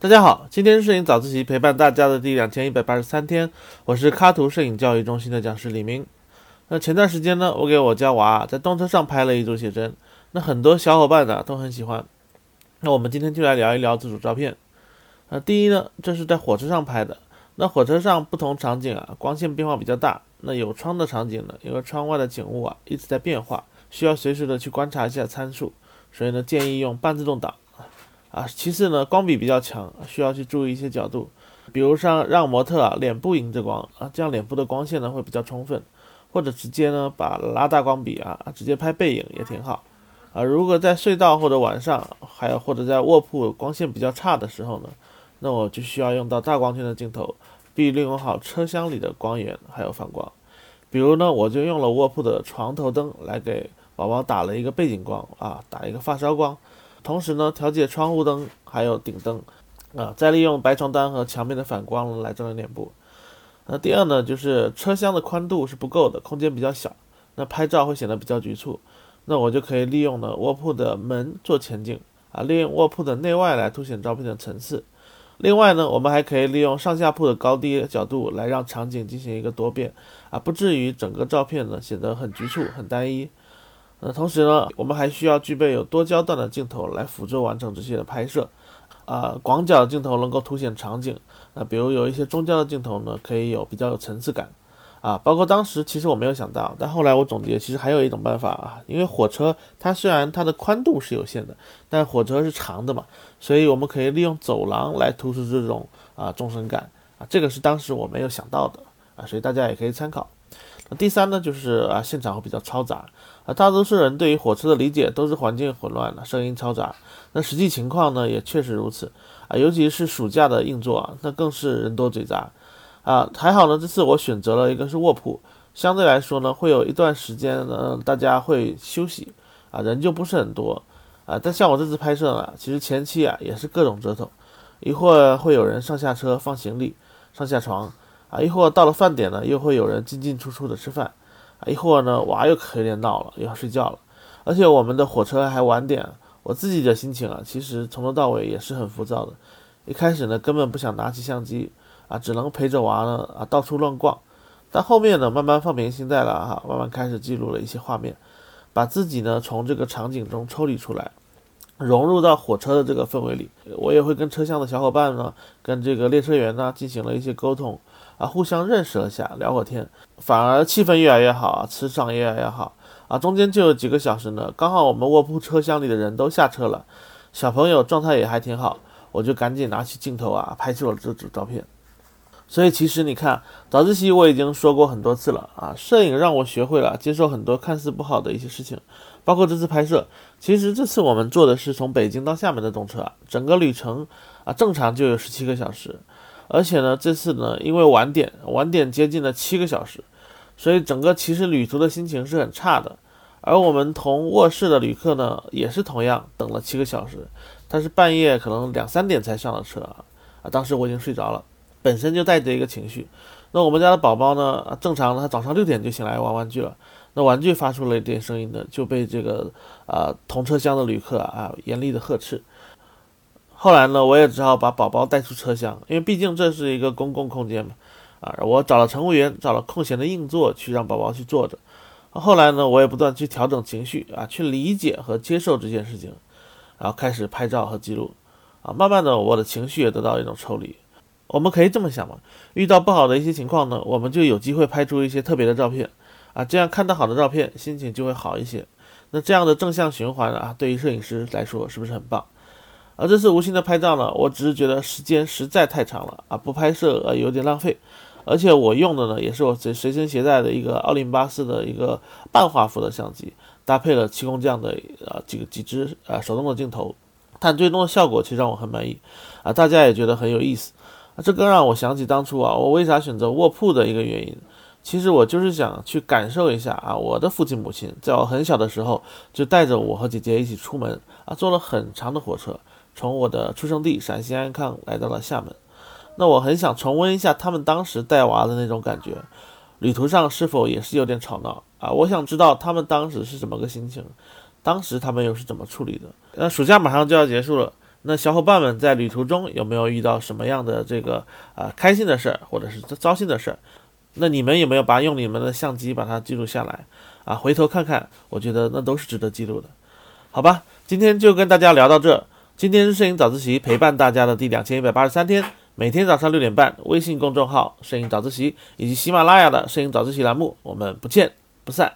大家好，今天摄影早自习陪伴大家的第两千一百八十三天，我是卡图摄影教育中心的讲师李明。那前段时间呢，我给我家娃在动车上拍了一组写真，那很多小伙伴呢都很喜欢。那我们今天就来聊一聊这组照片。呃，第一呢，这是在火车上拍的。那火车上不同场景啊，光线变化比较大。那有窗的场景呢，因为窗外的景物啊一直在变化，需要随时的去观察一下参数，所以呢建议用半自动挡。啊，其次呢，光比比较强，需要去注意一些角度，比如像让模特啊脸部迎着光啊，这样脸部的光线呢会比较充分，或者直接呢把拉大光比啊，直接拍背影也挺好。啊，如果在隧道或者晚上，还有或者在卧铺光线比较差的时候呢，那我就需要用到大光圈的镜头，并利用好车厢里的光源还有反光。比如呢，我就用了卧铺的床头灯来给宝宝打了一个背景光啊，打一个发烧光。同时呢，调节窗户灯还有顶灯，啊，再利用白床单和墙面的反光来照亮脸部。那第二呢，就是车厢的宽度是不够的，空间比较小，那拍照会显得比较局促。那我就可以利用呢卧铺的门做前景，啊，利用卧铺的内外来凸显照片的层次。另外呢，我们还可以利用上下铺的高低角度来让场景进行一个多变，啊，不至于整个照片呢显得很局促、很单一。那同时呢，我们还需要具备有多焦段的镜头来辅助完成这些的拍摄，啊，广角的镜头能够凸显场景，那比如有一些中焦的镜头呢，可以有比较有层次感，啊，包括当时其实我没有想到，但后来我总结，其实还有一种办法啊，因为火车它虽然它的宽度是有限的，但火车是长的嘛，所以我们可以利用走廊来突出这种啊纵深感，啊，这个是当时我没有想到的，啊，所以大家也可以参考。第三呢，就是啊现场会比较嘈杂。啊，大多数人对于火车的理解都是环境混乱的，声音嘈杂。那实际情况呢，也确实如此啊，尤其是暑假的硬座，那更是人多嘴杂啊。还好呢，这次我选择了一个是卧铺，相对来说呢，会有一段时间呢，大家会休息啊，人就不是很多啊。但像我这次拍摄呢，其实前期啊也是各种折腾，一会儿会有人上下车放行李、上下床啊，一会儿到了饭点呢，又会有人进进出出的吃饭。啊，一会儿呢，娃又有点闹了，又要睡觉了，而且我们的火车还晚点，我自己的心情啊，其实从头到尾也是很浮躁的。一开始呢，根本不想拿起相机啊，只能陪着娃呢啊到处乱逛。但后面呢，慢慢放平心态了哈，慢慢开始记录了一些画面，把自己呢从这个场景中抽离出来，融入到火车的这个氛围里。我也会跟车厢的小伙伴呢，跟这个列车员呢进行了一些沟通。啊，互相认识了下，聊会天，反而气氛越来越好啊，磁场越来越好啊！中间就有几个小时呢，刚好我们卧铺车厢里的人都下车了，小朋友状态也还挺好，我就赶紧拿起镜头啊，拍出了这组照片。所以其实你看，早自习我已经说过很多次了啊，摄影让我学会了接受很多看似不好的一些事情，包括这次拍摄。其实这次我们坐的是从北京到厦门的动车，整个旅程啊，正常就有十七个小时。而且呢，这次呢，因为晚点，晚点接近了七个小时，所以整个其实旅途的心情是很差的。而我们同卧室的旅客呢，也是同样等了七个小时，他是半夜可能两三点才上的车啊，啊，当时我已经睡着了，本身就带着一个情绪。那我们家的宝宝呢，正常他早上六点就醒来玩玩具了，那玩具发出了一点声音呢，就被这个啊同车厢的旅客啊严厉的呵斥。后来呢，我也只好把宝宝带出车厢，因为毕竟这是一个公共空间嘛。啊，我找了乘务员，找了空闲的硬座去让宝宝去坐着。后来呢，我也不断去调整情绪啊，去理解和接受这件事情，然后开始拍照和记录。啊，慢慢的，我的情绪也得到一种抽离。我们可以这么想嘛，遇到不好的一些情况呢，我们就有机会拍出一些特别的照片。啊，这样看到好的照片，心情就会好一些。那这样的正向循环啊，对于摄影师来说，是不是很棒？而这次无心的拍照呢，我只是觉得时间实在太长了啊，不拍摄呃有点浪费，而且我用的呢也是我随随身携带的一个奥林巴斯的一个半画幅的相机，搭配了气功匠的啊几个几支啊手动的镜头，但最终的效果其实让我很满意啊，大家也觉得很有意思啊，这更让我想起当初啊我为啥选择卧铺的一个原因，其实我就是想去感受一下啊我的父亲母亲在我很小的时候就带着我和姐姐一起出门啊坐了很长的火车。从我的出生地陕西安康来到了厦门，那我很想重温一下他们当时带娃的那种感觉，旅途上是否也是有点吵闹啊？我想知道他们当时是怎么个心情，当时他们又是怎么处理的？那暑假马上就要结束了，那小伙伴们在旅途中有没有遇到什么样的这个啊开心的事儿，或者是糟心的事儿？那你们有没有把用你们的相机把它记录下来啊？回头看看，我觉得那都是值得记录的，好吧？今天就跟大家聊到这。今天是摄影早自习陪伴大家的第两千一百八十三天，每天早上六点半，微信公众号“摄影早自习”以及喜马拉雅的“摄影早自习”栏目，我们不见不散。